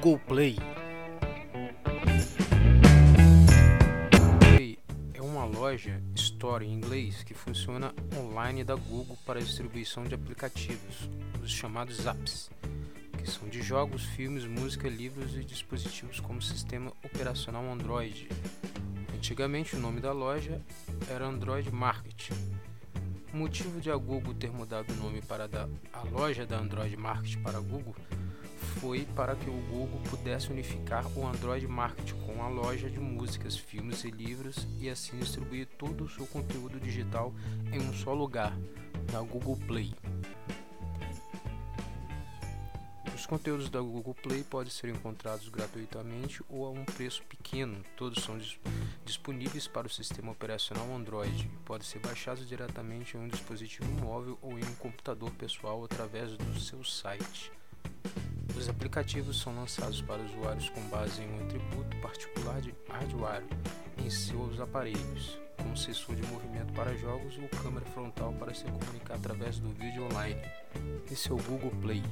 Google Play. é uma loja Store em inglês que funciona online da Google para distribuição de aplicativos, os chamados apps, que são de jogos, filmes, música, livros e dispositivos como sistema operacional Android. Antigamente o nome da loja era Android Market. O motivo de a Google ter mudado o nome para a loja da Android Market para a Google foi para que o Google pudesse unificar o Android Market com a loja de músicas, filmes e livros e assim distribuir todo o seu conteúdo digital em um só lugar, na Google Play. Os conteúdos da Google Play podem ser encontrados gratuitamente ou a um preço pequeno. Todos são disponíveis para o sistema operacional Android. Podem ser baixados diretamente em um dispositivo móvel ou em um computador pessoal através do seu site. Os aplicativos são lançados para usuários com base em um atributo particular de hardware em seus aparelhos, como sensor de movimento para jogos ou câmera frontal para se comunicar através do vídeo online. Esse é o Google Play.